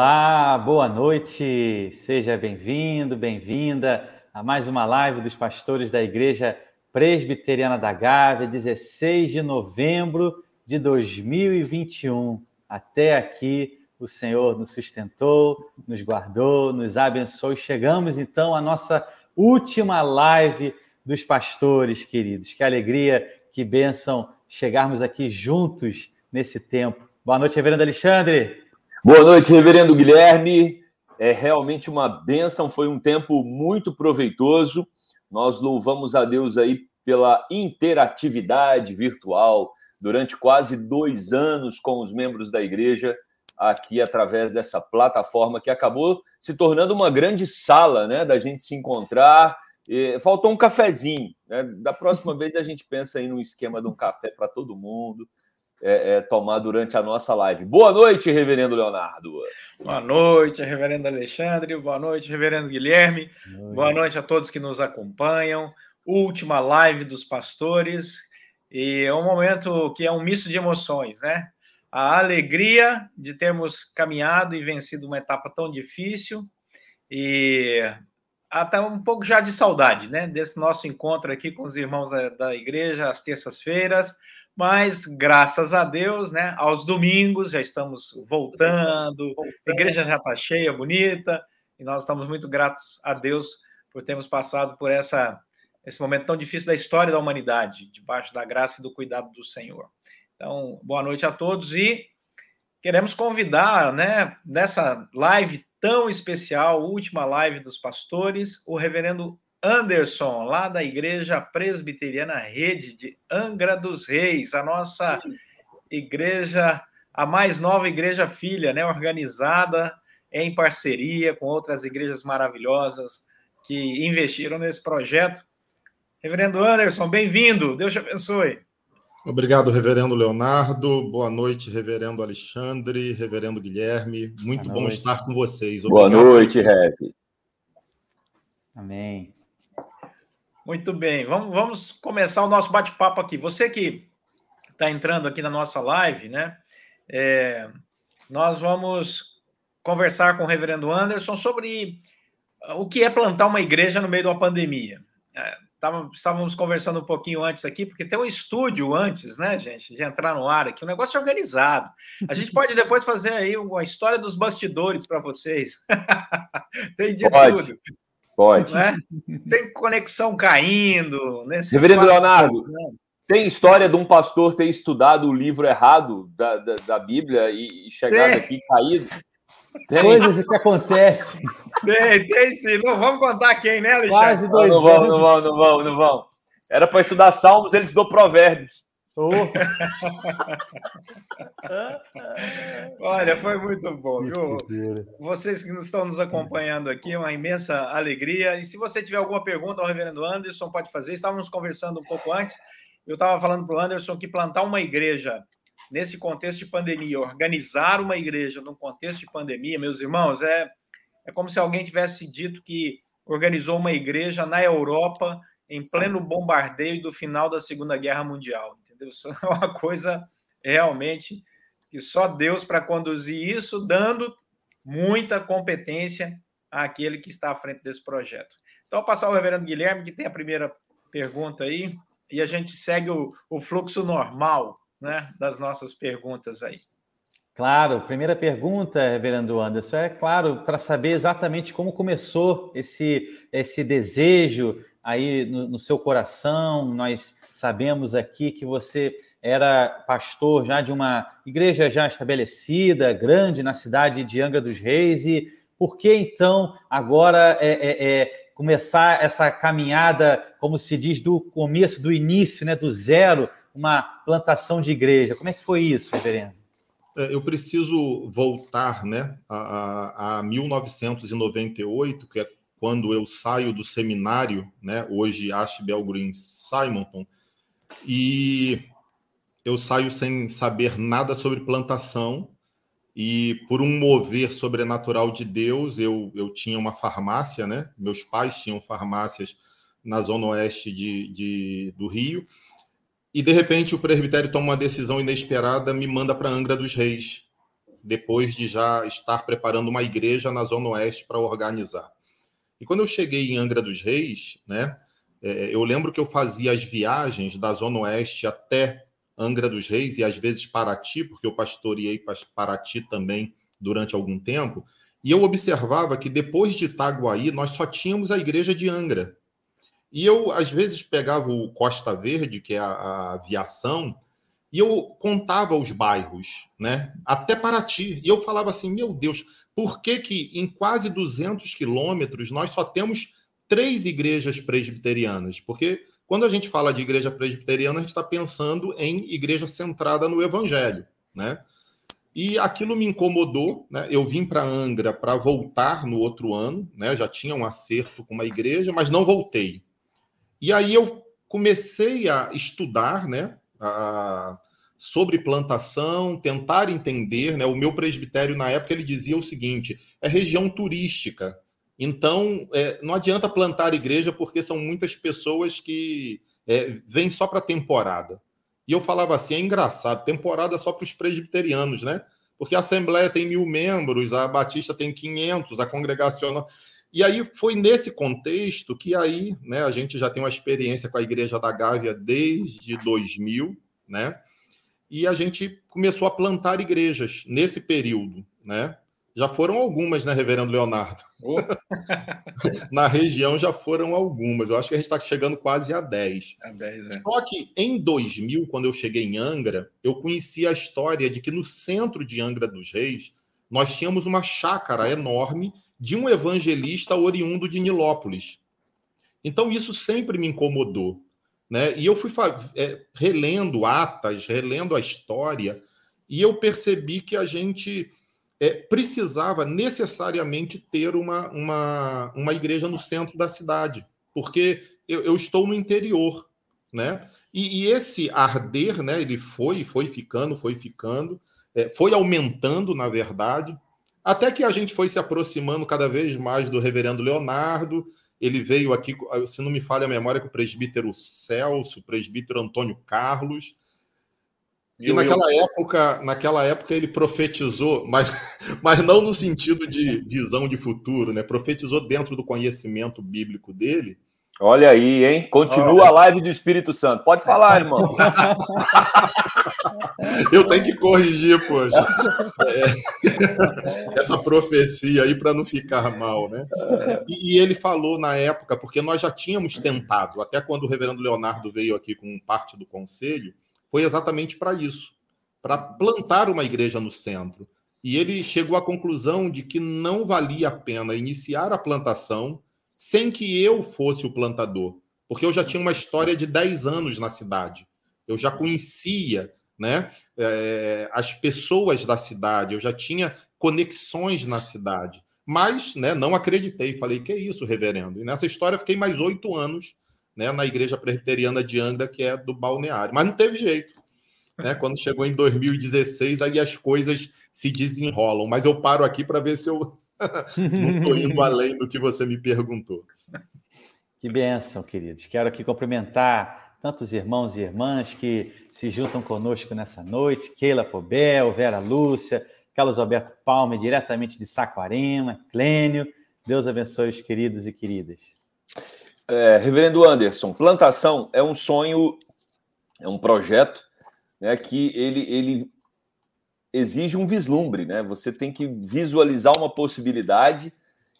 Olá, boa noite, seja bem-vindo, bem-vinda a mais uma live dos pastores da Igreja Presbiteriana da Gávea, 16 de novembro de 2021. Até aqui o Senhor nos sustentou, nos guardou, nos abençoou. Chegamos então à nossa última live dos pastores, queridos. Que alegria, que bênção chegarmos aqui juntos nesse tempo. Boa noite, Reverendo Alexandre. Boa noite, Reverendo Guilherme. É realmente uma bênção, foi um tempo muito proveitoso. Nós louvamos a Deus aí pela interatividade virtual durante quase dois anos com os membros da igreja aqui através dessa plataforma que acabou se tornando uma grande sala, né, da gente se encontrar. Faltou um cafezinho, né? Da próxima vez a gente pensa aí no esquema de um café para todo mundo é, é, tomar durante a nossa live. Boa noite, Reverendo Leonardo. Boa noite, Reverendo Alexandre. Boa noite, Reverendo Guilherme. Boa, Boa noite a todos que nos acompanham. Última live dos pastores. E é um momento que é um misto de emoções, né? A alegria de termos caminhado e vencido uma etapa tão difícil e até um pouco já de saudade, né? Desse nosso encontro aqui com os irmãos da, da igreja às terças-feiras mas graças a Deus, né, aos domingos já estamos voltando, a igreja já está cheia, bonita, e nós estamos muito gratos a Deus por termos passado por essa, esse momento tão difícil da história da humanidade, debaixo da graça e do cuidado do Senhor. Então, boa noite a todos e queremos convidar, né, nessa live tão especial, última live dos pastores, o reverendo Anderson, lá da Igreja Presbiteriana Rede de Angra dos Reis, a nossa igreja, a mais nova igreja filha, né, organizada em parceria com outras igrejas maravilhosas que investiram nesse projeto. Reverendo Anderson, bem-vindo. Deus te abençoe. Obrigado, Reverendo Leonardo. Boa noite, Reverendo Alexandre, Reverendo Guilherme. Muito bom estar com vocês. Obrigado. Boa noite, Rev. Amém. Muito bem, vamos, vamos começar o nosso bate-papo aqui. Você que está entrando aqui na nossa live, né? É, nós vamos conversar com o reverendo Anderson sobre o que é plantar uma igreja no meio de uma pandemia. É, tava, estávamos conversando um pouquinho antes aqui, porque tem um estúdio antes, né, gente, de entrar no ar aqui, um negócio organizado. A gente pode depois fazer aí uma história dos bastidores para vocês. tem de pode. tudo. Pode. Né? Tem conexão caindo. Reverendo Leonardo, tem história de um pastor ter estudado o livro errado da, da, da Bíblia e, e chegado tem. aqui caído? Tem. Coisas que acontecem. Tem, tem sim. Não vamos contar quem, né, Alexandre? Quase dois não, não vamos, não vamos, não vamos, não vamos. Era para estudar Salmos, eles dão provérbios. Oh. Olha, foi muito bom, viu? Vocês que estão nos acompanhando aqui, é uma imensa alegria. E se você tiver alguma pergunta ao reverendo Anderson, pode fazer. Estávamos conversando um pouco antes. Eu estava falando para o Anderson que plantar uma igreja nesse contexto de pandemia, organizar uma igreja num contexto de pandemia, meus irmãos, é, é como se alguém tivesse dito que organizou uma igreja na Europa em pleno bombardeio do final da Segunda Guerra Mundial é uma coisa realmente que só Deus para conduzir isso, dando muita competência àquele que está à frente desse projeto. Então, passar ao reverendo Guilherme, que tem a primeira pergunta aí, e a gente segue o, o fluxo normal né, das nossas perguntas aí. Claro, primeira pergunta, reverendo Anderson, é claro, para saber exatamente como começou esse, esse desejo aí no, no seu coração. Nós Sabemos aqui que você era pastor já de uma igreja já estabelecida, grande na cidade de Angra dos Reis, e por que então agora é, é, é começar essa caminhada, como se diz, do começo, do início, né, do zero, uma plantação de igreja? Como é que foi isso, reverendo? É, eu preciso voltar né, a, a 1998, que é quando eu saio do seminário, né, hoje Ashbel Green Simonton, e eu saio sem saber nada sobre plantação e por um mover sobrenatural de Deus, eu, eu tinha uma farmácia, né? Meus pais tinham farmácias na zona oeste de, de, do Rio. E de repente o presbitério toma uma decisão inesperada, me manda para Angra dos Reis. depois de já estar preparando uma igreja na Zona Oeste para organizar. E quando eu cheguei em Angra dos Reis, né, é, eu lembro que eu fazia as viagens da Zona Oeste até Angra dos Reis e às vezes Paraty, porque eu pastoreei Paraty também durante algum tempo, e eu observava que depois de Itaguaí nós só tínhamos a igreja de Angra. E eu, às vezes, pegava o Costa Verde, que é a, a aviação, e eu contava os bairros, né? Até Paraty. E eu falava assim: meu Deus, por que, que em quase 200 quilômetros nós só temos três igrejas presbiterianas? Porque quando a gente fala de igreja presbiteriana, a gente está pensando em igreja centrada no evangelho, né? E aquilo me incomodou, né? Eu vim para Angra para voltar no outro ano, né? Já tinha um acerto com uma igreja, mas não voltei. E aí eu comecei a estudar, né? A, sobre plantação, tentar entender, né? O meu presbitério na época ele dizia o seguinte: é região turística, então é, não adianta plantar igreja porque são muitas pessoas que é, vêm só para temporada. E eu falava assim, é engraçado, temporada só para os presbiterianos, né? Porque a Assembleia tem mil membros, a Batista tem 500, a Congregacional... E aí foi nesse contexto que aí, né, a gente já tem uma experiência com a Igreja da Gávea desde 2000, né? E a gente começou a plantar igrejas nesse período, né? Já foram algumas, né, Reverendo Leonardo? Oh. Na região já foram algumas. Eu acho que a gente está chegando quase a 10. A 10 é. Só que em 2000, quando eu cheguei em Angra, eu conheci a história de que no centro de Angra dos Reis, nós tínhamos uma chácara enorme de um evangelista oriundo de Nilópolis. Então, isso sempre me incomodou. Né? E eu fui é, relendo atas, relendo a história, e eu percebi que a gente é, precisava necessariamente ter uma, uma, uma igreja no centro da cidade, porque eu, eu estou no interior, né? E, e, esse arder, né? Ele foi, foi ficando, foi ficando, é, foi aumentando, na verdade, até que a gente foi se aproximando cada vez mais do Reverendo Leonardo. Ele veio aqui, se não me falha a memória, com o presbítero Celso, o presbítero Antônio Carlos. E naquela eu... época, naquela época ele profetizou, mas, mas não no sentido de visão de futuro, né? Profetizou dentro do conhecimento bíblico dele. Olha aí, hein? Continua a live do Espírito Santo. Pode falar, irmão. Eu tenho que corrigir, poxa. É, essa profecia aí para não ficar mal, né? E, e, ele falou na época, porque nós já tínhamos tentado, até quando o reverendo Leonardo veio aqui com parte do conselho, foi exatamente para isso para plantar uma igreja no centro. E ele chegou à conclusão de que não valia a pena iniciar a plantação sem que eu fosse o plantador, porque eu já tinha uma história de 10 anos na cidade. Eu já conhecia né, é, as pessoas da cidade, eu já tinha conexões na cidade. Mas né, não acreditei, falei, que é isso, reverendo? E nessa história fiquei mais oito anos né, na igreja presbiteriana de Angra, que é do balneário. Mas não teve jeito. Né? Quando chegou em 2016, aí as coisas se desenrolam. Mas eu paro aqui para ver se eu não estou indo além do que você me perguntou. Que bênção, queridos. Quero aqui cumprimentar tantos irmãos e irmãs que se juntam conosco nessa noite. Keila Pobel, Vera Lúcia, Carlos Alberto Palme, diretamente de Saquarema, Clênio. Deus abençoe os queridos e queridas. É, Reverendo Anderson, plantação é um sonho, é um projeto né, que ele, ele exige um vislumbre, né? Você tem que visualizar uma possibilidade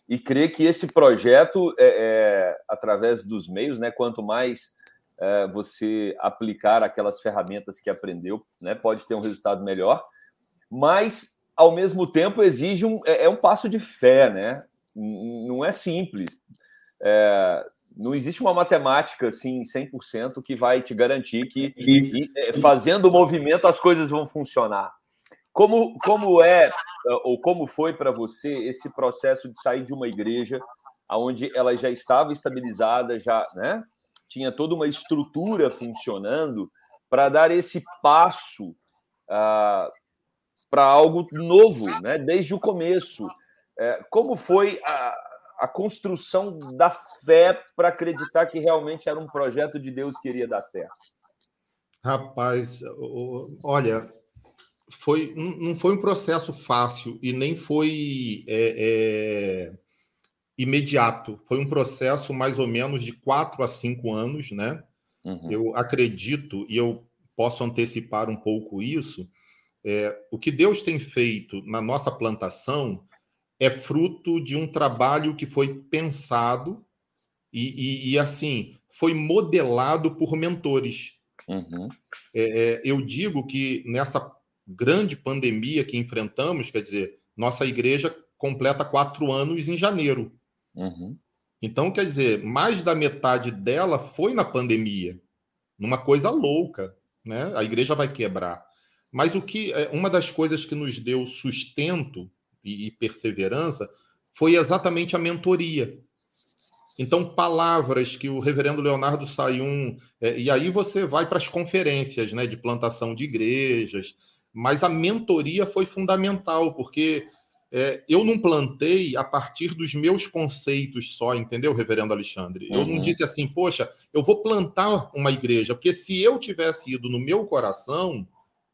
e crer que esse projeto, é, é através dos meios, né, quanto mais é, você aplicar aquelas ferramentas que aprendeu, né, pode ter um resultado melhor, mas ao mesmo tempo exige um é, é um passo de fé, né? Não é simples. É, não existe uma matemática assim 100% que vai te garantir que e, é, fazendo o movimento as coisas vão funcionar. Como, como é ou como foi para você esse processo de sair de uma igreja onde ela já estava estabilizada, já né, tinha toda uma estrutura funcionando para dar esse passo ah, para algo novo, né, desde o começo. É, como foi a, a construção da fé para acreditar que realmente era um projeto de Deus que iria dar certo? Rapaz, olha, foi, não foi um processo fácil e nem foi é, é, imediato. Foi um processo mais ou menos de quatro a cinco anos, né? Uhum. Eu acredito, e eu posso antecipar um pouco isso, é, o que Deus tem feito na nossa plantação é fruto de um trabalho que foi pensado e, e, e assim, foi modelado por mentores. Uhum. É, é, eu digo que nessa grande pandemia que enfrentamos, quer dizer, nossa igreja completa quatro anos em janeiro. Uhum. Então, quer dizer, mais da metade dela foi na pandemia, numa coisa louca, né? A igreja vai quebrar. Mas o que é, uma das coisas que nos deu sustento e, perseverança foi exatamente a mentoria. Então, palavras que o reverendo Leonardo Sayum. É, e aí você vai para as conferências né, de plantação de igrejas, mas a mentoria foi fundamental, porque é, eu não plantei a partir dos meus conceitos só, entendeu, reverendo Alexandre? Eu não uhum. disse assim, poxa, eu vou plantar uma igreja, porque se eu tivesse ido no meu coração,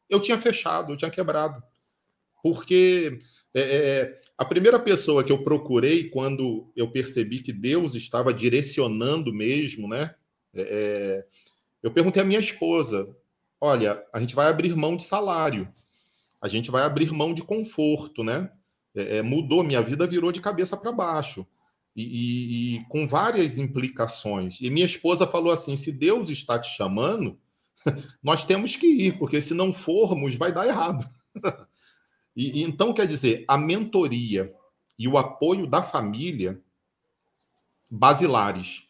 eu tinha fechado, eu tinha quebrado. Porque é, é, a primeira pessoa que eu procurei quando eu percebi que Deus estava direcionando mesmo, né? É, é eu perguntei à minha esposa: olha, a gente vai abrir mão de salário, a gente vai abrir mão de conforto, né? É, é mudou, minha vida virou de cabeça para baixo. E, e, e, com várias implicações. E minha esposa falou assim: se Deus está te chamando, nós temos que ir, porque se não formos, vai dar errado. e, e, então, quer dizer, a mentoria e o apoio da família basilares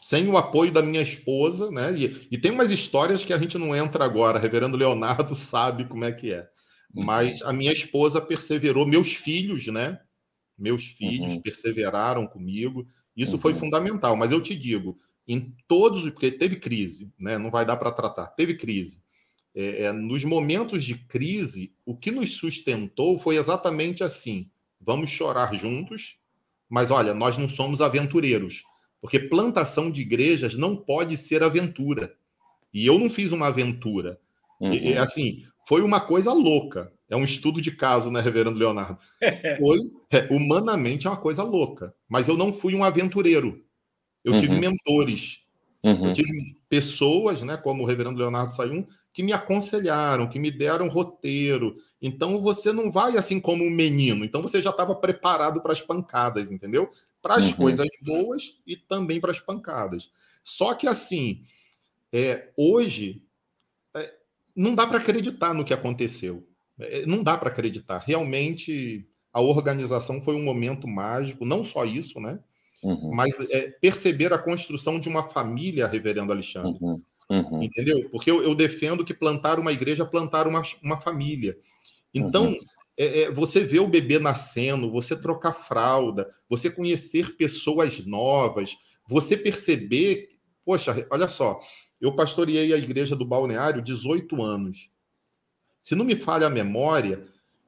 sem o apoio da minha esposa, né? E, e, tem umas histórias que a gente não entra agora, reverendo Leonardo sabe como é que é. Uhum. Mas a minha esposa perseverou, meus filhos, né? Meus filhos uhum. perseveraram comigo. Isso uhum. foi fundamental, mas eu te digo, em todos, porque teve crise, né? Não vai dar para tratar, teve crise. É, é, nos momentos de crise, o que nos sustentou foi exatamente assim: vamos chorar juntos, mas olha, nós não somos aventureiros porque plantação de igrejas não pode ser aventura. E eu não fiz uma aventura. Uhum. E, assim, foi uma coisa louca. É um estudo de caso, né, Reverendo Leonardo? Foi, é, humanamente, é uma coisa louca. Mas eu não fui um aventureiro. Eu uhum. tive mentores. Uhum. Eu tive pessoas, né, como o Reverendo Leonardo Sayum, que me aconselharam, que me deram roteiro. Então você não vai assim como um menino. Então você já estava preparado para as pancadas, entendeu? Para as uhum. coisas boas e também para as pancadas. Só que assim, é, hoje é, não dá para acreditar no que aconteceu. É, não dá para acreditar. Realmente a organização foi um momento mágico. Não só isso, né? Uhum. Mas é, perceber a construção de uma família, Reverendo Alexandre. Uhum. Uhum. Entendeu? Porque eu, eu, defendo que plantar uma igreja é plantar uma, uma família. Então, uhum. é, é, você vê o bebê nascendo, você trocar fralda, você conhecer pessoas novas, você perceber. Poxa, olha só, eu pastoreei a igreja do Balneário 18 anos. Se não me falha a memória,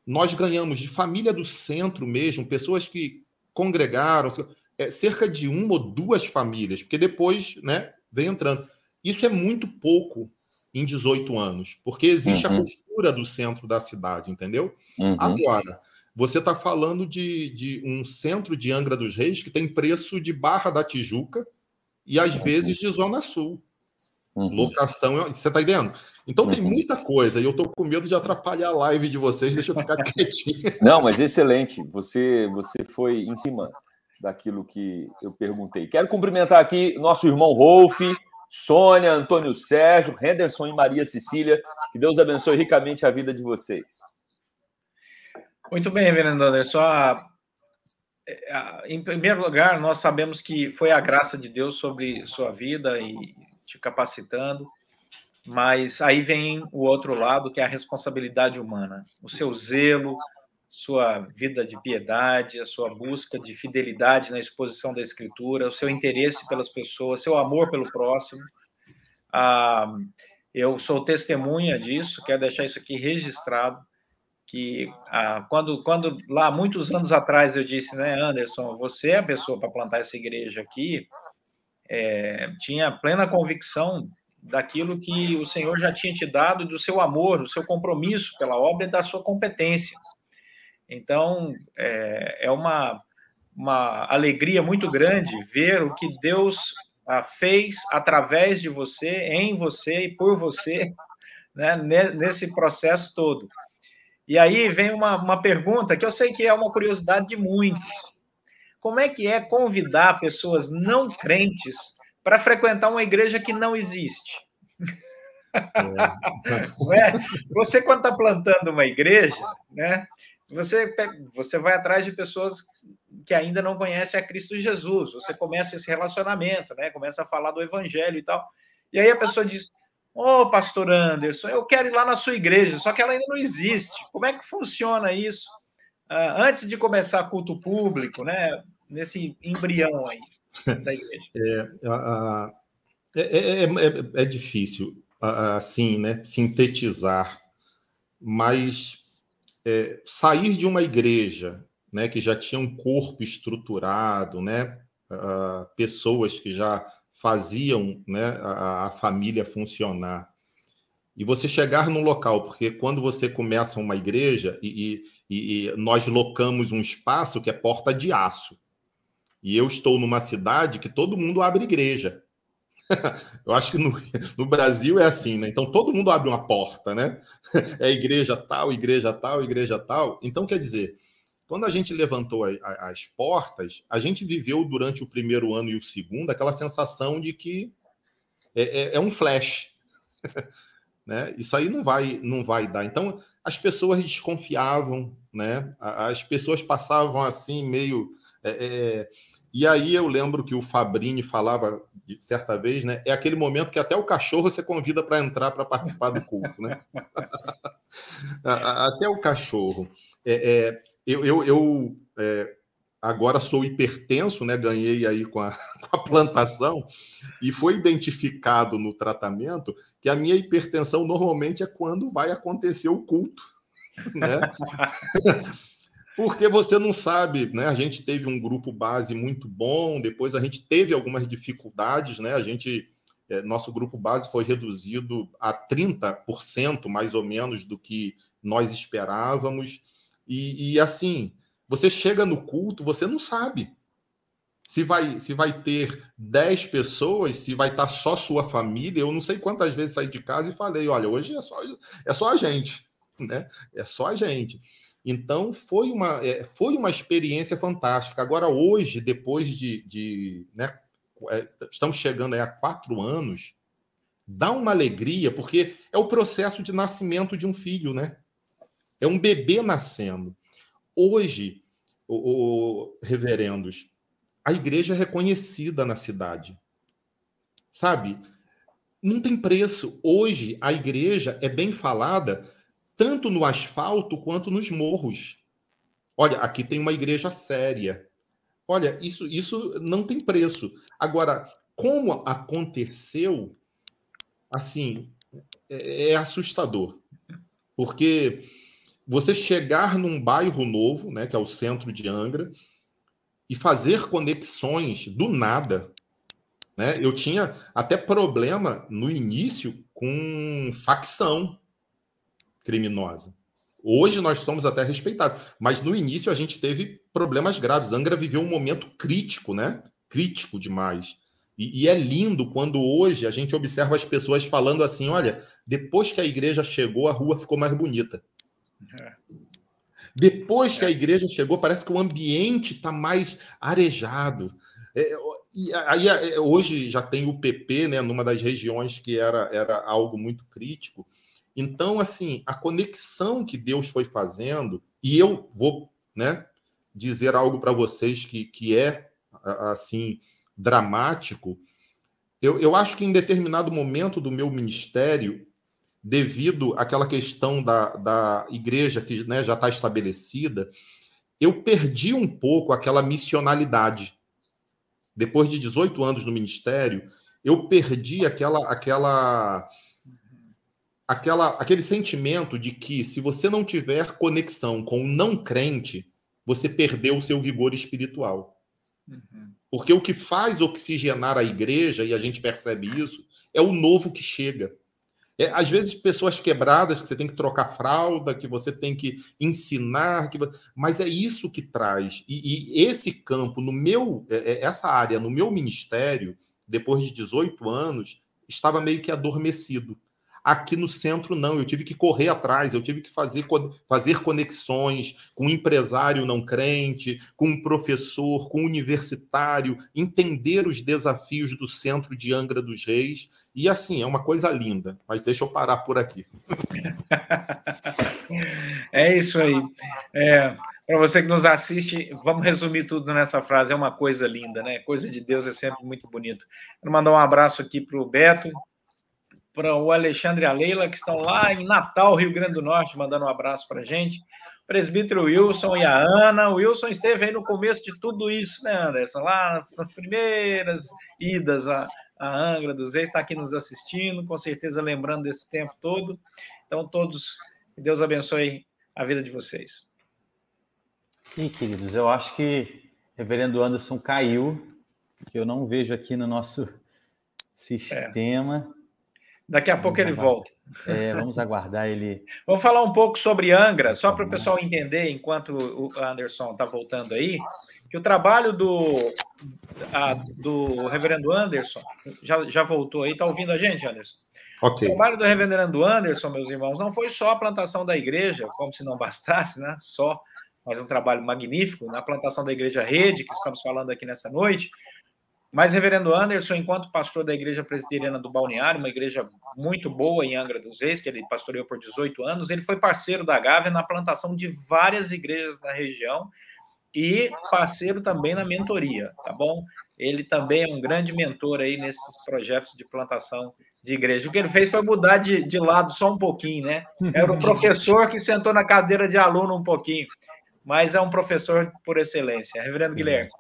nós ganhamos de família do centro mesmo, pessoas que congregaram, é, cerca de uma ou duas famílias, porque depois né, vem entrando. Isso é muito pouco em 18 anos, porque existe uhum. a cultura do centro da cidade, entendeu? Uhum. Agora, você está falando de, de, um centro de Angra dos Reis que tem preço de Barra da Tijuca e às uhum. vezes de Zona Sul. Uhum. Locação, você está entendendo? Então tem uhum. muita coisa e eu estou com medo de atrapalhar a live de vocês, deixa eu ficar quietinho. Não, mas excelente. Você, você foi em cima daquilo que eu perguntei. Quero cumprimentar aqui nosso irmão Rolf, Sônia, Antônio Sérgio, Henderson e Maria Cecília. Que Deus abençoe ricamente a vida de vocês. Muito bem, Reverendo Anderson. Em primeiro lugar, nós sabemos que foi a graça de Deus sobre sua vida e te capacitando, mas aí vem o outro lado, que é a responsabilidade humana, o seu zelo, sua vida de piedade, a sua busca de fidelidade na exposição da Escritura, o seu interesse pelas pessoas, seu amor pelo próximo. Ah, eu sou testemunha disso, quero deixar isso aqui registrado, que ah, quando, quando lá muitos anos atrás eu disse, né, Anderson, você é a pessoa para plantar essa igreja aqui, é, tinha plena convicção daquilo que o Senhor já tinha te dado, do seu amor, do seu compromisso pela obra e da sua competência. Então, é, é uma, uma alegria muito grande ver o que Deus ah, fez através de você, em você e por você, né, nesse processo todo. E aí vem uma, uma pergunta que eu sei que é uma curiosidade de muitos. Como é que é convidar pessoas não crentes para frequentar uma igreja que não existe? É. Você, quando está plantando uma igreja, né, você, você vai atrás de pessoas que ainda não conhecem a Cristo Jesus. Você começa esse relacionamento, né? Começa a falar do evangelho e tal. E aí a pessoa diz: Ô, oh, pastor Anderson, eu quero ir lá na sua igreja, só que ela ainda não existe. Como é que funciona isso? Uh, antes de começar culto público, né? Nesse embrião aí da igreja. É, é, é, é, é difícil, assim, né? Sintetizar, mas é, sair de uma igreja né, que já tinha um corpo estruturado, né, uh, pessoas que já faziam né, a, a, família funcionar, e você chegar num local, porque quando você começa uma igreja e, e, e nós locamos um espaço que é porta de aço, e eu estou numa cidade que todo mundo abre igreja. Eu acho que no, no, Brasil é assim, né? Então todo mundo abre uma porta, né? É igreja tal, igreja tal, igreja tal. Então quer dizer, quando a gente levantou a, a, as portas, a gente viveu durante o primeiro ano e o segundo aquela sensação de que é, é, é um flash, né? Isso aí não vai, não vai dar. Então as pessoas desconfiavam, né? As pessoas passavam assim meio é, é e aí eu lembro que o Fabrini falava certa vez, né? É aquele momento que até o cachorro você convida para entrar para participar do culto, né? até o cachorro. É, é, eu eu, eu é, agora sou hipertenso, né? Ganhei aí com a, com a plantação e foi identificado no tratamento que a minha hipertensão normalmente é quando vai acontecer o culto, né? porque você não sabe, né? A gente teve um grupo base muito bom, depois a gente teve algumas dificuldades, né? A gente, é, nosso grupo base foi reduzido a 30% mais ou menos do que nós esperávamos. E, e assim, você chega no culto, você não sabe se vai, se vai ter 10 pessoas, se vai estar só sua família. Eu não sei quantas vezes saí de casa e falei: olha, hoje é só, é só a gente, né? É só a gente. Então, foi uma, é, foi uma experiência fantástica. Agora, hoje, depois de. de né, é, estamos chegando a quatro anos, dá uma alegria, porque é o processo de nascimento de um filho, né? É um bebê nascendo. Hoje, o, o reverendos, a igreja é reconhecida na cidade. Sabe? Não tem preço. Hoje, a igreja é bem falada tanto no asfalto quanto nos morros. Olha, aqui tem uma igreja séria. Olha, isso, isso não tem preço. Agora, como aconteceu, assim, é, é assustador. Porque você chegar num bairro novo, né, que é o centro de Angra, e fazer conexões do nada. Né? Eu tinha até problema no início com facção criminosa. Hoje nós somos até respeitados, mas no início a gente teve problemas graves. Angra viveu um momento crítico, né? Crítico demais. E, e, é lindo quando hoje a gente observa as pessoas falando assim: olha, depois que a igreja chegou, a rua ficou mais bonita. É. Depois que a igreja chegou, parece que o ambiente está mais arejado. É, e aí é, hoje já tem o PP, né, numa das regiões que era, era algo muito crítico. Então, assim, a conexão que Deus foi fazendo, e eu vou né, dizer algo para vocês que, que é, assim, dramático. Eu, eu acho que em determinado momento do meu ministério, devido àquela questão da, da igreja que né, já está estabelecida, eu perdi um pouco aquela missionalidade. Depois de 18 anos no ministério, eu perdi aquela, aquela aquela, aquele sentimento de que se você não tiver conexão com o não crente, você perdeu o seu vigor espiritual. Uhum. Porque o que faz oxigenar a igreja, e a gente percebe isso, é o novo que chega. É, às vezes, pessoas quebradas, que você tem que trocar fralda, que você tem que ensinar, que... mas é isso que traz. E, e esse campo, no meu, é, é, essa área, no meu ministério, depois de 18 anos, estava meio que adormecido. Aqui no centro, não. Eu tive que correr atrás, eu tive que fazer, fazer conexões com um empresário não crente, com um professor, com um universitário, entender os desafios do centro de Angra dos Reis. E assim, é uma coisa linda. Mas deixa eu parar por aqui. é isso aí. É, Para você que nos assiste, vamos resumir tudo nessa frase. É uma coisa linda, né? Coisa de Deus é sempre muito bonito. Quero mandar um abraço aqui para o Beto, para o Alexandre e a Leila, que estão lá em Natal, Rio Grande do Norte, mandando um abraço para a gente. Presbítero Wilson e a Ana. O Wilson esteve aí no começo de tudo isso, né, Anderson? Lá nas primeiras idas a, a Angra dos Reis, está aqui nos assistindo, com certeza lembrando desse tempo todo. Então, todos, que Deus abençoe a vida de vocês. E, queridos, eu acho que o reverendo Anderson caiu, que eu não vejo aqui no nosso sistema. É. Daqui a vamos pouco ele aguardar. volta. É, vamos aguardar ele. Vamos falar um pouco sobre Angra, só para o pessoal entender, enquanto o Anderson está voltando aí, que o trabalho do, a, do reverendo Anderson já, já voltou aí, está ouvindo a gente, Anderson? Ok. O trabalho do reverendo Anderson, meus irmãos, não foi só a plantação da igreja, como se não bastasse, né? Só, mas um trabalho magnífico na plantação da igreja Rede, que estamos falando aqui nessa noite, mas, reverendo Anderson, enquanto pastor da Igreja Presbiteriana do Balneário, uma igreja muito boa em Angra dos Reis, que ele pastoreou por 18 anos, ele foi parceiro da Gávea na plantação de várias igrejas na região e parceiro também na mentoria, tá bom? Ele também é um grande mentor aí nesses projetos de plantação de igreja. O que ele fez foi mudar de, de lado só um pouquinho, né? Era o professor que sentou na cadeira de aluno um pouquinho, mas é um professor por excelência. Reverendo Guilherme.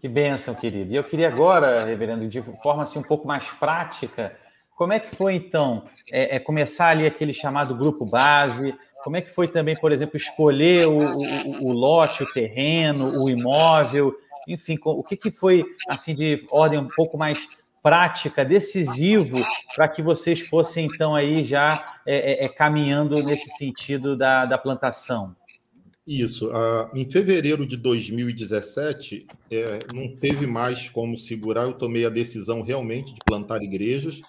Que bênção, querido. E eu queria agora, reverendo, de forma assim um pouco mais prática, como é que foi então é, é começar ali aquele chamado grupo base? Como é que foi também, por exemplo, escolher o, o, o lote, o terreno, o imóvel? Enfim, o que, que foi assim de ordem um pouco mais prática, decisivo, para que vocês fossem então aí já é, é, é caminhando nesse sentido da, da plantação? Isso. Uh, em fevereiro de 2017, é, não teve mais como segurar, eu tomei a decisão realmente de plantar igrejas.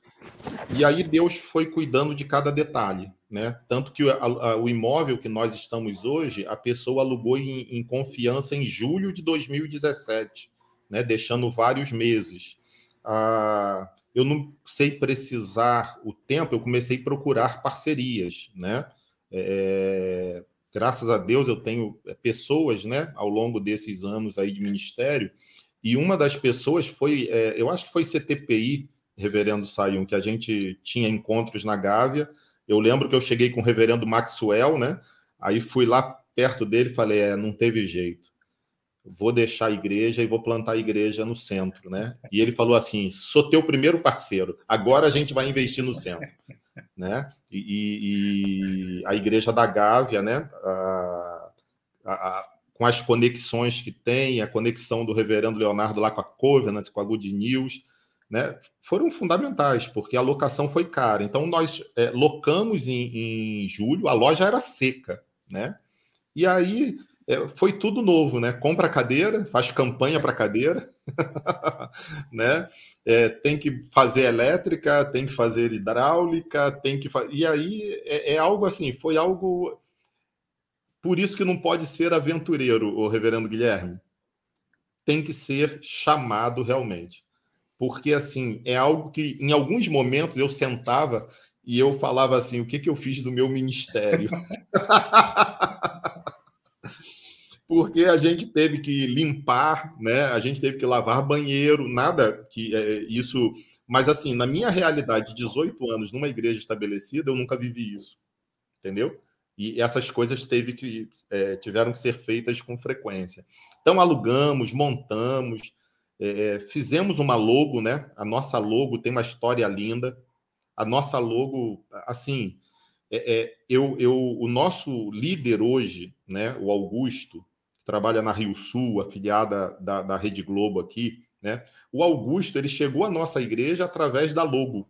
E aí Deus foi cuidando de cada detalhe. Né? Tanto que a, o imóvel que nós estamos hoje, a pessoa alugou em, em confiança em julho de 2017, né? deixando vários meses. Uh, eu não sei precisar o tempo, eu comecei a procurar parcerias, né? É, graças a Deus eu tenho é, pessoas, né, ao longo desses anos aí de ministério, e uma das pessoas foi, é, eu acho que foi CTPI, reverendo Sayun, que a gente tinha encontros na Gávea. Eu lembro que eu cheguei com o reverendo Maxwell, né? Aí fui lá perto dele e falei: é, não teve jeito. Vou deixar a igreja e vou plantar a igreja no centro, né? E ele falou assim: sou teu primeiro parceiro, agora a gente vai investir no centro né? E, e, a Igreja da Gávea, né? A, a, a, com as conexões que tem, a conexão do Reverendo Leonardo lá com a Covenant, com a Good News, né? Foram fundamentais, porque a locação foi cara. Então nós é, locamos em, em julho, a loja era seca, né? E aí é, foi tudo novo, né? Compra a cadeira, faz campanha para cadeira, né? É, tem que fazer elétrica, tem que fazer hidráulica, tem que fazer. E aí é, é, algo assim, foi algo. Por isso que não pode ser aventureiro, o reverendo Guilherme. Tem que ser chamado realmente. Porque, assim, é algo que em alguns momentos eu sentava e eu falava assim: o que, que eu fiz do meu ministério? porque a gente teve que limpar, né? A gente teve que lavar banheiro, nada que é, isso. Mas assim, na minha realidade, 18 anos numa igreja estabelecida, eu nunca vivi isso, entendeu? E essas coisas teve que é, tiveram que ser feitas com frequência. Então alugamos, montamos, é, é fizemos uma logo, né? A nossa logo tem uma história linda. A nossa logo, assim, é, é, eu, eu, o nosso líder hoje, né? O Augusto trabalha na Rio Sul, afiliada da, da Rede Globo aqui, Né? O Augusto ele chegou à nossa igreja através da logo.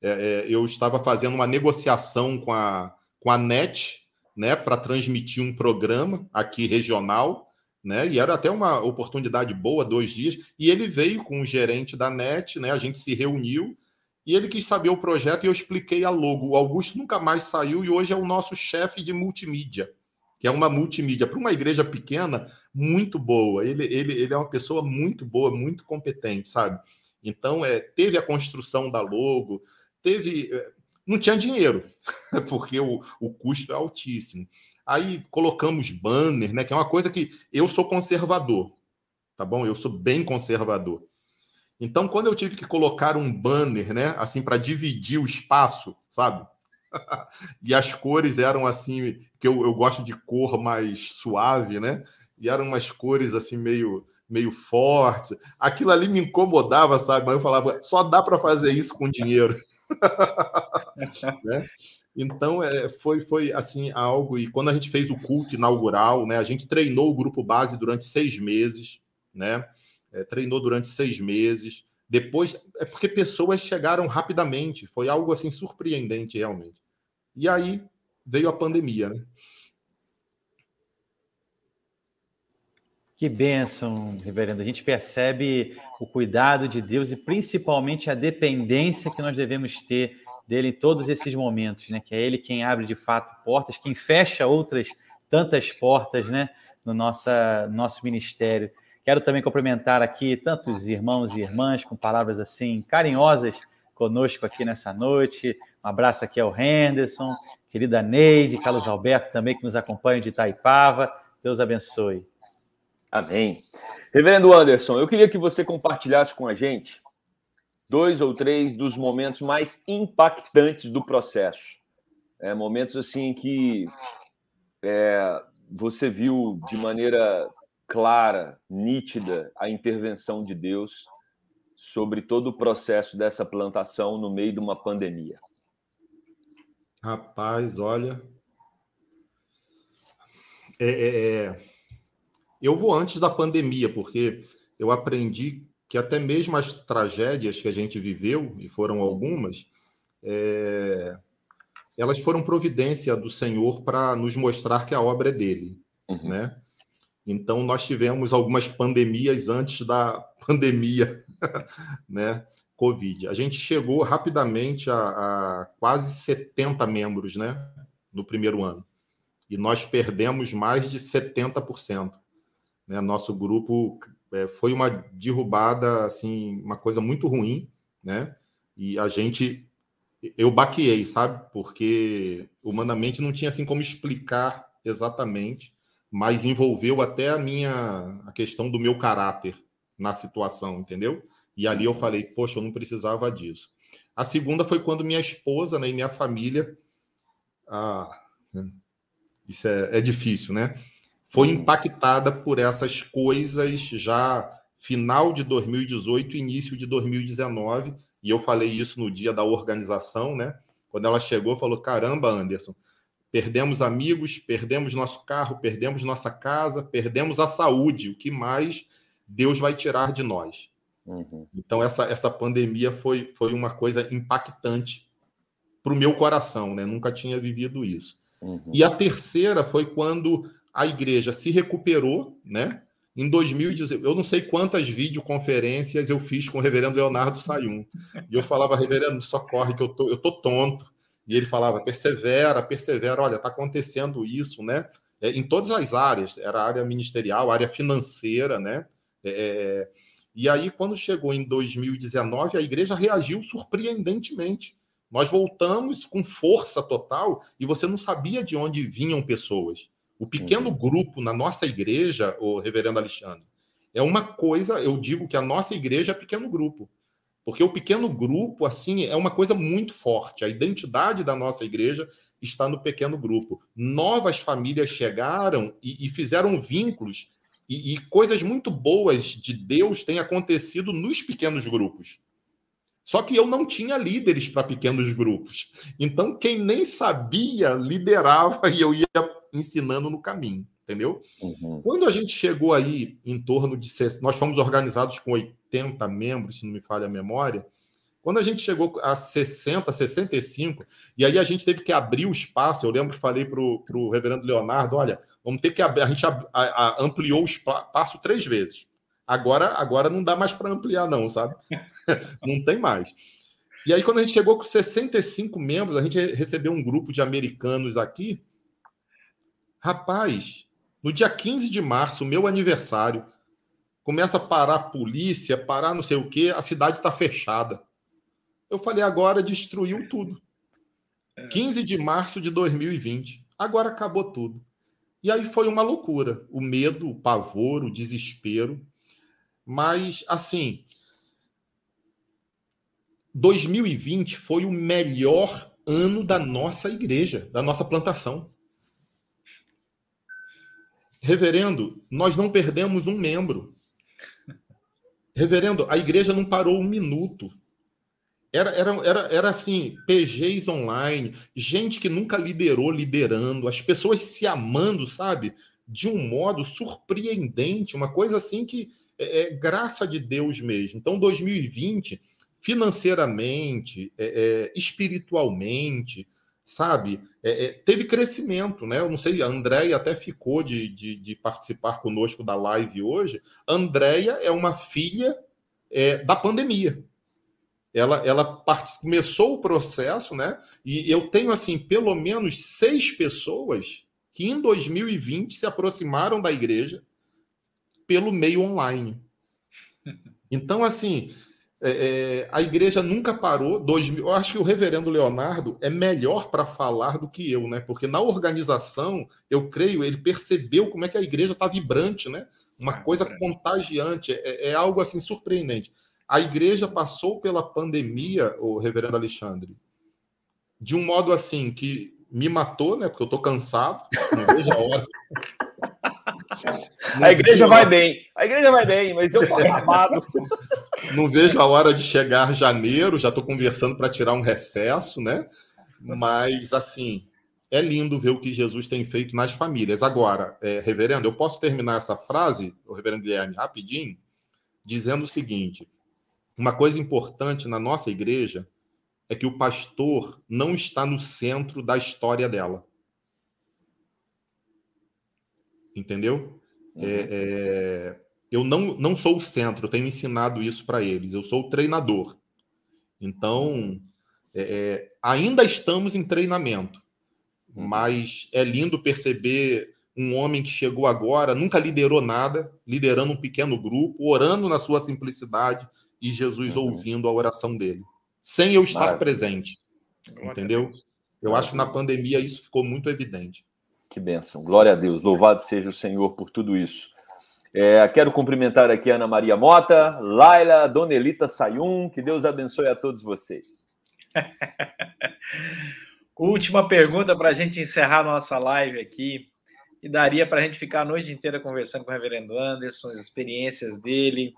É, é, eu estava fazendo uma negociação com a, com a NET né, para transmitir um programa aqui regional, né? E era até uma oportunidade boa, dois dias. E ele veio com o gerente da NET, né? A gente se reuniu e ele quis saber o projeto e eu expliquei a logo. O Augusto nunca mais saiu e hoje é o nosso chefe de multimídia, que é uma multimídia para uma igreja pequena muito boa. Ele, ele, ele é uma pessoa muito boa, muito competente, sabe? Então, é, teve a construção da logo, teve. É, não tinha dinheiro, porque o, o custo é altíssimo. Aí colocamos banner, né? Que é uma coisa que eu sou conservador, tá bom? Eu sou bem conservador. Então, quando eu tive que colocar um banner, né, assim, para dividir o espaço, sabe? e as cores eram assim, que eu, eu gosto de cor mais suave, né? E eram umas cores assim, meio meio fortes. Aquilo ali me incomodava, sabe? Mas eu falava, só dá para fazer isso com dinheiro. né? Então, é, foi, foi assim algo. E quando a gente fez o culto inaugural, né, a gente treinou o grupo base durante seis meses, né? é, treinou durante seis meses. Depois, é porque pessoas chegaram rapidamente, foi algo assim surpreendente realmente. E aí veio a pandemia, né? Que bênção, reverendo. A gente percebe o cuidado de Deus e principalmente a dependência que nós devemos ter dele em todos esses momentos, né? Que é ele quem abre de fato portas, quem fecha outras tantas portas, né? No nossa, nosso ministério. Quero também cumprimentar aqui tantos irmãos e irmãs com palavras assim carinhosas conosco aqui nessa noite. Um abraço aqui ao Henderson, querida Neide, Carlos Alberto também que nos acompanha de Itaipava. Deus abençoe. Amém. Reverendo Anderson, eu queria que você compartilhasse com a gente dois ou três dos momentos mais impactantes do processo. É, momentos assim que é, você viu de maneira clara, nítida a intervenção de Deus sobre todo o processo dessa plantação no meio de uma pandemia? Rapaz, olha. É, é, é, eu vou antes da pandemia, porque eu aprendi que até mesmo as tragédias que a gente viveu, e foram algumas, é, elas foram providência do Senhor para nos mostrar que a obra é dele, uhum. né? Então, nós tivemos algumas pandemias antes da pandemia, né? Covid. A gente chegou rapidamente a, a, quase 70 membros, né? No primeiro ano. E nós perdemos mais de 70%. Né? Nosso grupo é, foi uma derrubada, assim, uma coisa muito ruim, né? E a gente, eu baqueei, sabe? Porque humanamente não tinha assim como explicar exatamente mas envolveu até a minha a questão do meu caráter na situação, entendeu? E ali eu falei, poxa, eu não precisava disso. A segunda foi quando minha esposa né, e minha família. Ah, isso é, é difícil, né? Foi impactada por essas coisas já final de 2018, início de 2019. E eu falei isso no dia da organização, né? Quando ela chegou, falou: caramba, Anderson, Perdemos amigos, perdemos nosso carro, perdemos nossa casa, perdemos a saúde. O que mais Deus vai tirar de nós? Uhum. Então, essa, essa pandemia foi, foi uma coisa impactante para o meu coração, né? Nunca tinha vivido isso. Uhum. E a terceira foi quando a igreja se recuperou, né? Em 2019, eu não sei quantas videoconferências eu fiz com o reverendo Leonardo Sayum. E eu falava, reverendo, socorre, que eu tô, eu tô tonto e ele falava: persevera, persevera, olha, está acontecendo isso, né? É, em todas as áreas, era área ministerial, área financeira, né? É, é e aí, quando chegou em 2019, a igreja reagiu surpreendentemente. Nós voltamos com força total e você não sabia de onde vinham pessoas. O pequeno uhum. grupo na nossa igreja, o reverendo Alexandre, é uma coisa, eu digo que a nossa igreja é pequeno grupo. Porque o pequeno grupo, assim, é uma coisa muito forte. A identidade da nossa igreja está no pequeno grupo. Novas famílias chegaram e, e fizeram vínculos, e, e coisas muito boas de Deus têm acontecido nos pequenos grupos. Só que eu não tinha líderes para pequenos grupos. Então, quem nem sabia, liderava e eu ia ensinando no caminho. Entendeu? Uhum. Quando a gente chegou aí em torno de. Nós fomos organizados com 80 membros, se não me falha a memória. Quando a gente chegou a 60, 65, e aí a gente teve que abrir o espaço, eu lembro que falei para o reverendo Leonardo: olha, vamos ter que abrir. A gente a, a, ampliou o espaço três vezes. Agora, agora não dá mais para ampliar, não, sabe? não tem mais. E aí, quando a gente chegou com 65 membros, a gente recebeu um grupo de americanos aqui. Rapaz, no dia 15 de março, meu aniversário, começa a parar a polícia, parar não sei o quê, a cidade está fechada. Eu falei, agora destruiu tudo. 15 é. de março de 2020. Agora acabou tudo. E aí foi uma loucura. O medo, o pavor, o desespero. Mas, assim, 2020 foi o melhor ano da nossa igreja, da nossa plantação. Reverendo, nós não perdemos um membro. Reverendo, a igreja não parou um minuto. Era, era, era, era assim, PGs online, gente que nunca liderou liderando, as pessoas se amando, sabe? De um modo surpreendente, uma coisa assim que é, é graça de Deus mesmo. Então, 2020 financeiramente, é, é, espiritualmente, sabe? É, é, teve crescimento, né? Eu não sei, a Andréia até ficou de, de, de, participar conosco da live hoje. A Andréia é uma filha é, da pandemia. Ela, ela começou o processo, né? E eu tenho, assim, pelo menos seis pessoas que em 2020 se aproximaram da igreja pelo meio online. Então, assim, é, é, a igreja nunca parou. Dois, eu acho que o reverendo Leonardo é melhor para falar do que eu, né? Porque na organização, eu creio, ele percebeu como é que a igreja está vibrante, né? Uma ah, coisa é. contagiante, é, é, algo assim surpreendente. A igreja passou pela pandemia, o reverendo Alexandre, de um modo assim que me matou, né? Porque eu estou cansado, não vejo a hora. a igreja vai bem, a igreja vai bem, mas eu tô acabado. Não vejo a hora de chegar janeiro, já estou conversando para tirar um recesso, né? Mas, assim, é lindo ver o que Jesus tem feito nas famílias. Agora, é, reverendo, eu posso terminar essa frase, o reverendo Guilherme, rapidinho, dizendo o seguinte: uma coisa importante na nossa igreja é que o pastor não está no centro da história dela. Entendeu? Uhum. É, é, eu não, não sou o centro, eu tenho ensinado isso para eles. Eu sou o treinador. Então, é, é, ainda estamos em treinamento, uhum. mas é lindo perceber um homem que chegou agora, nunca liderou nada, liderando um pequeno grupo, orando na sua simplicidade e Jesus uhum. ouvindo a oração dele, sem eu estar Maravilha. presente. Entendeu? Eu acho que na pandemia isso ficou muito evidente. Que bênção. Glória a Deus. Louvado seja o Senhor por tudo isso. É, quero cumprimentar aqui Ana Maria Mota, Laila, Dona Elita Sayum. Que Deus abençoe a todos vocês. Última pergunta para a gente encerrar nossa live aqui. E daria para a gente ficar a noite inteira conversando com o reverendo Anderson, as experiências dele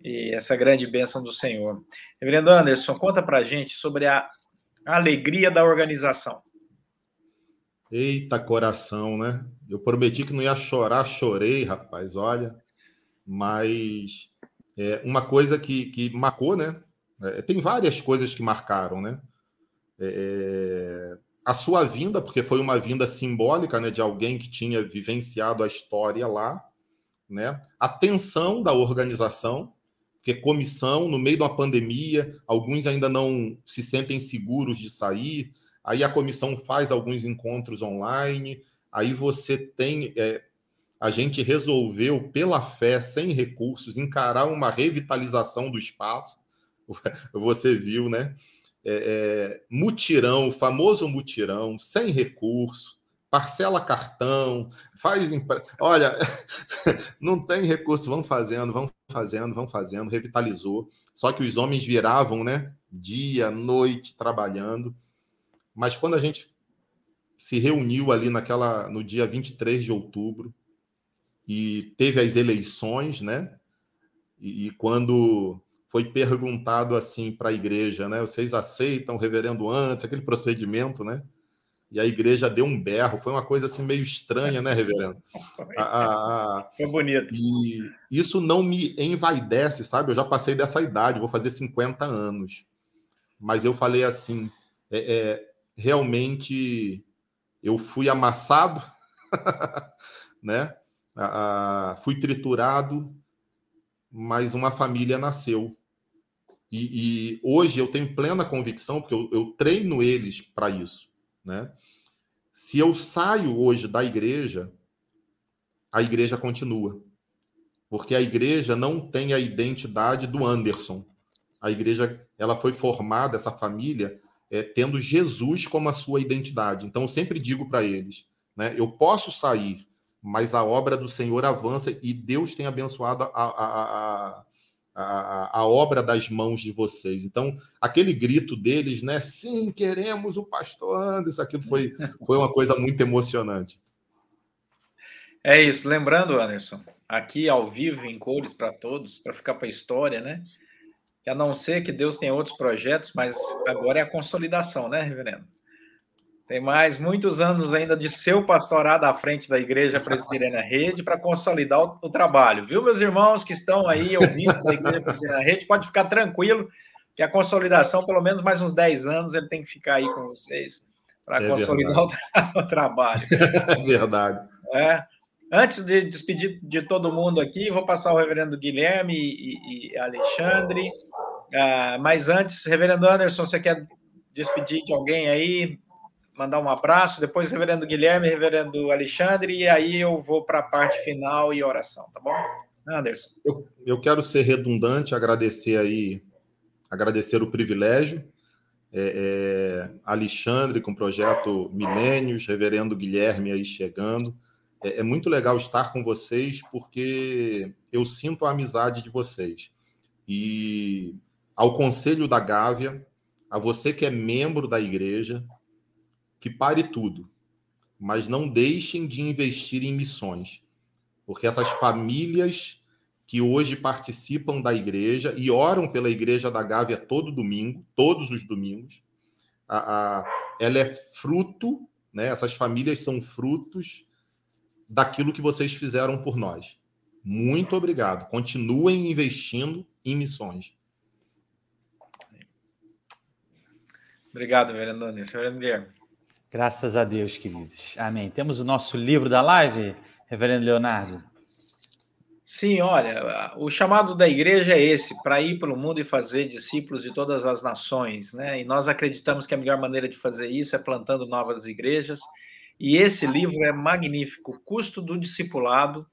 e essa grande bênção do Senhor. Reverendo Anderson, conta para a gente sobre a alegria da organização. Eita coração, né? Eu prometi que não ia chorar, chorei, rapaz, olha. Mas é, uma coisa que, que marcou, né? É, tem várias coisas que marcaram, né? É, a sua vinda, porque foi uma vinda simbólica, né? De alguém que tinha vivenciado a história lá, né? A tensão da organização, porque comissão, no meio de uma pandemia, alguns ainda não se sentem seguros de sair, aí a comissão faz alguns encontros online, aí você tem. É, a gente resolveu, pela fé, sem recursos, encarar uma revitalização do espaço. Você viu, né? É, é, mutirão, famoso mutirão, sem recurso, parcela cartão, faz. Olha, não tem recurso, vão fazendo, vão fazendo, vão fazendo, revitalizou. Só que os homens viravam, né? Dia, noite, trabalhando. Mas quando a gente se reuniu ali naquela no dia 23 de outubro e teve as eleições, né? E, e quando foi perguntado assim para a igreja, né? Vocês aceitam o reverendo antes, aquele procedimento, né? e a igreja deu um berro. Foi uma coisa assim meio estranha, né, reverendo? A, a. Foi bonito. E isso não me envaidece, sabe? Eu já passei dessa idade, vou fazer 50 anos. Mas eu falei assim: é, é realmente eu fui amassado, né? A, fui triturado, mas uma família nasceu. E, e, hoje eu tenho plena convicção, porque eu, eu treino eles para isso. Né? Se eu saio hoje da igreja, a igreja continua. Porque a igreja não tem a identidade do Anderson. A igreja ela foi formada, essa família, é, tendo Jesus como a sua identidade. Então, eu sempre digo para eles: né, eu posso sair, mas a obra do Senhor avança e Deus tem abençoado a, a, a, a, obra das mãos de vocês. Então, aquele grito deles, né? Sim, queremos o pastor Anderson, aquilo foi, foi uma coisa muito emocionante. É isso. Lembrando, Anderson, aqui ao vivo, em cores para todos, para ficar para a história, né? Que a não ser que Deus tenha outros projetos, mas agora é a consolidação, né, reverendo? Tem mais muitos anos ainda de seu pastorado à frente da Igreja Presbiteriana Rede para consolidar o, o, trabalho, viu, meus irmãos que estão aí ouvindo da Igreja Presbiteriana Rede? Pode ficar tranquilo que a consolidação, pelo menos mais uns 10 anos, ele tem que ficar aí com vocês para é consolidar o, o, trabalho. É verdade. É. Antes de despedir de todo mundo aqui, vou passar o reverendo Guilherme e, e Alexandre. Ah, mas antes, reverendo Anderson, você quer despedir de alguém aí? mandar um abraço, depois reverendo Guilherme, reverendo Alexandre, e aí eu vou para a parte final e oração, tá bom? Anderson. Eu, eu quero ser redundante, agradecer aí, agradecer o privilégio. É, é, Alexandre com o projeto Milênios, reverendo Guilherme aí chegando. É, é muito legal estar com vocês, porque eu sinto a amizade de vocês. E ao Conselho da Gávea, a você que é membro da igreja, que pare tudo, mas não deixem de investir em missões, porque essas famílias que hoje participam da igreja e oram pela igreja da Gávea todo domingo, todos os domingos, a, a, ela é fruto, né? Essas famílias são frutos daquilo que vocês fizeram por nós. Muito obrigado. Continuem investindo em missões. Obrigado, vereador Vereador Guilherme. Graças a Deus, queridos. Amém. Temos o nosso livro da live, Reverendo Leonardo. Sim, olha, o chamado da igreja é esse, para ir pelo mundo e fazer discípulos de todas as nações, né? E nós acreditamos que a melhor maneira de fazer isso é plantando novas igrejas. E esse livro é magnífico, Custo do Discipulado,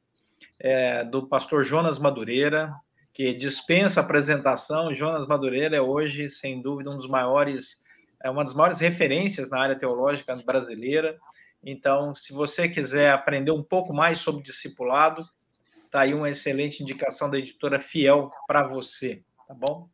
é, do pastor Jonas Madureira, que dispensa apresentação. Jonas Madureira é hoje, sem dúvida, um dos maiores é uma das maiores referências na área teológica brasileira. Então, se você quiser aprender um pouco mais sobre discipulado, tá aí uma excelente indicação da editora Fiel para você, tá bom?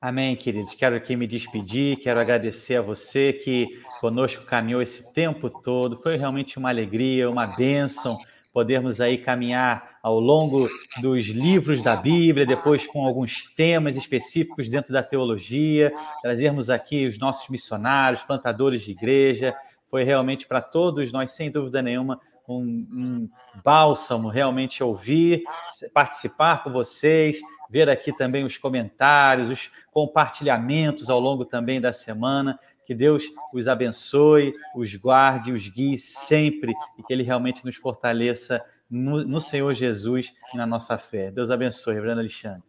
Amém, queridos. Quero aqui me despedir, quero agradecer a você que conosco caminhou esse tempo todo. Foi realmente uma alegria, uma bênção podermos aí caminhar ao longo dos livros da Bíblia, depois com alguns temas específicos dentro da teologia, trazermos aqui os nossos missionários, plantadores de igreja. Foi realmente para todos nós, sem dúvida nenhuma, um, um bálsamo realmente ouvir, participar com vocês, ver aqui também os comentários, os compartilhamentos ao longo também da semana. Que Deus os abençoe, os guarde, os guie sempre e que Ele realmente nos fortaleça no, no Senhor Jesus e na nossa fé. Deus abençoe, Reverendo Alexandre.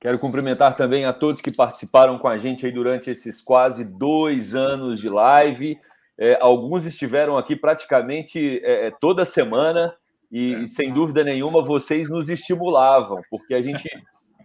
Quero cumprimentar também a todos que participaram com a gente aí durante esses quase dois anos de live. É, alguns estiveram aqui praticamente é, é toda semana e, e, sem dúvida nenhuma, vocês nos estimulavam, porque a gente,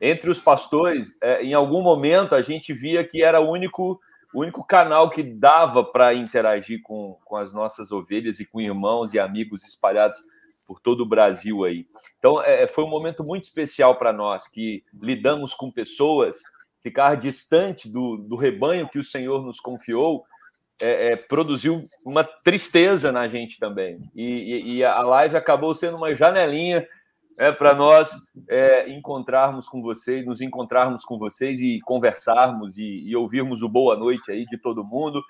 entre os pastores, é, em algum momento a gente via que era o único o único canal que dava para interagir com, com as nossas ovelhas e com irmãos e amigos espalhados por todo o Brasil aí. Então, é, foi um momento muito especial para nós, que lidamos com pessoas, ficar distante do, do rebanho que o Senhor nos confiou, é, é, produziu uma tristeza na gente também. E, e, e, a live acabou sendo uma janelinha é, para nós é, encontrarmos com vocês, nos encontrarmos com vocês e conversarmos e, e, ouvirmos o boa noite aí de todo mundo.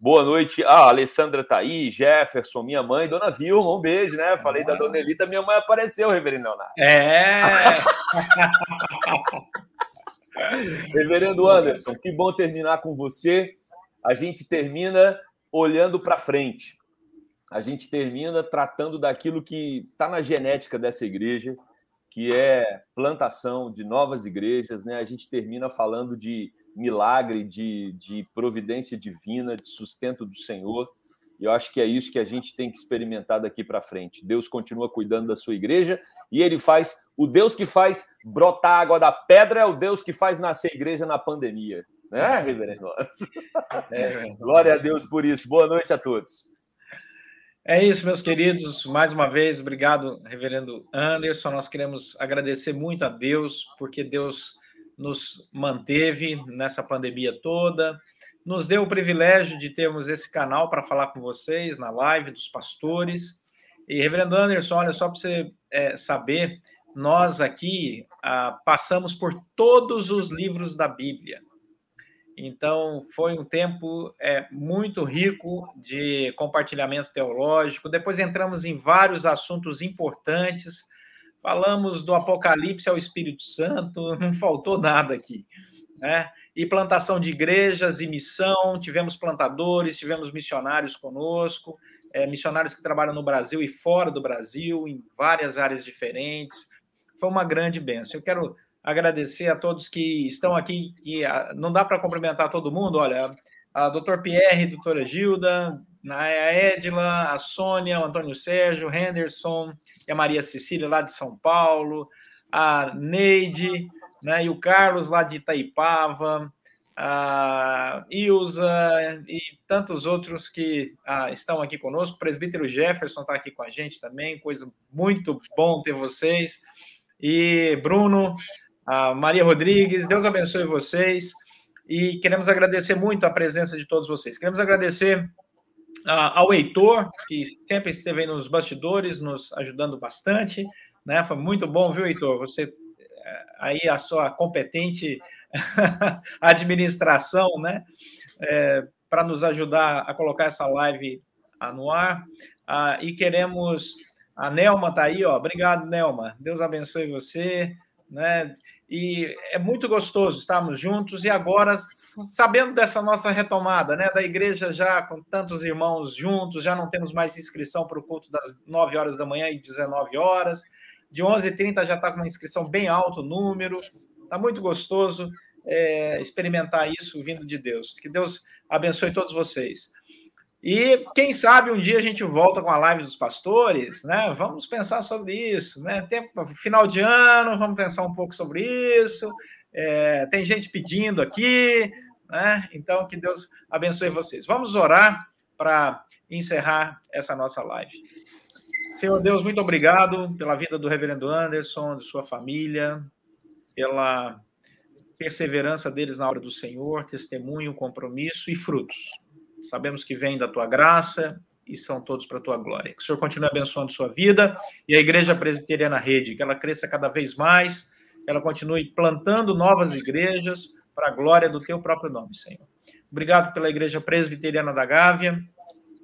Boa noite. Ah, a Alessandra tá aí, Jefferson, minha mãe, Dona Vilma, um beijo, né? Falei da Dona Elita, minha mãe apareceu, Reverendo Leonardo. É! Reverendo Anderson, que bom terminar com você. A gente termina olhando para frente. A gente termina tratando daquilo que está na genética dessa igreja, que é plantação de novas igrejas, né? A gente termina falando de milagre, de, de providência divina, de sustento do Senhor. E eu acho que é isso que a gente tem que experimentar daqui para frente. Deus continua cuidando da sua igreja e ele faz. O Deus que faz brotar água da pedra é o Deus que faz nascer igreja na pandemia. Né, reverendo? É, Glória a Deus por isso. Boa noite a todos. É isso, meus queridos. Mais uma vez, obrigado, reverendo Anderson. Nós queremos agradecer muito a Deus, porque Deus nos manteve nessa pandemia toda, nos deu o privilégio de termos esse canal para falar com vocês na live dos pastores. E, reverendo Anderson, olha, só para você é, saber, nós aqui ah, passamos por todos os livros da Bíblia. Então, foi um tempo é, muito rico de compartilhamento teológico. Depois entramos em vários assuntos importantes. Falamos do Apocalipse ao Espírito Santo, não faltou nada aqui. Né? E plantação de igrejas e missão, tivemos plantadores, tivemos missionários conosco, é, missionários que trabalham no Brasil e fora do Brasil, em várias áreas diferentes. Foi uma grande bênção. Eu quero agradecer a todos que estão aqui, e não dá para cumprimentar todo mundo, olha, a doutor Pierre, a doutora Gilda, a Edila, a Sônia, o Antônio Sérgio, o Henderson, e a Maria Cecília lá de São Paulo, a Neide, né, e o Carlos lá de Itaipava, a Ilza e tantos outros que ah, estão aqui conosco. O presbítero Jefferson está aqui com a gente também, coisa muito bom ter vocês. E Bruno, a Maria Rodrigues, Deus abençoe vocês. E queremos agradecer muito a presença de todos vocês. Queremos agradecer ao Heitor, que sempre esteve aí nos bastidores, nos ajudando bastante. Né? Foi muito bom, viu, Heitor? Você eh, aí a sua competente administração, né? É, para nos ajudar a colocar essa live no ar. E queremos. A Nelma está aí, ó. Obrigado, Nelma. Deus abençoe você. Né? E é muito gostoso estarmos juntos e agora sabendo dessa nossa retomada, né, da igreja já com tantos irmãos juntos, já não temos mais inscrição para o culto das 9 horas da manhã e 19 horas. De 11h30 já está com uma inscrição bem alto número. Está muito gostoso é, experimentar isso vindo de Deus. Que Deus abençoe todos vocês. E quem sabe um dia a gente volta com a live dos pastores, né? Vamos pensar sobre isso, né? Tempo, final de ano, vamos pensar um pouco sobre isso. É, tem gente pedindo aqui, né? Então que Deus abençoe vocês. Vamos orar para encerrar essa nossa live. Senhor Deus, muito obrigado pela vida do Reverendo Anderson, de sua família, pela perseverança deles na obra do Senhor, testemunho, compromisso e frutos sabemos que vem da tua graça e são todos para a tua glória. Que o Senhor continue abençoando sua vida e a Igreja Presbiteriana Rede, que ela cresça cada vez mais, que ela continue plantando novas igrejas para a glória do teu próprio nome, Senhor. Obrigado pela Igreja Presbiteriana da Gávea.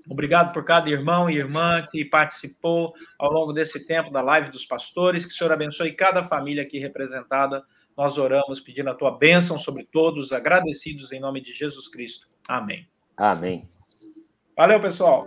Obrigado por cada irmão e irmã que participou ao longo desse tempo da live dos pastores. Que o Senhor abençoe cada família aqui representada. Nós oramos pedindo a tua bênção sobre todos, agradecidos em nome de Jesus Cristo. Amém. Amém. Valeu, pessoal.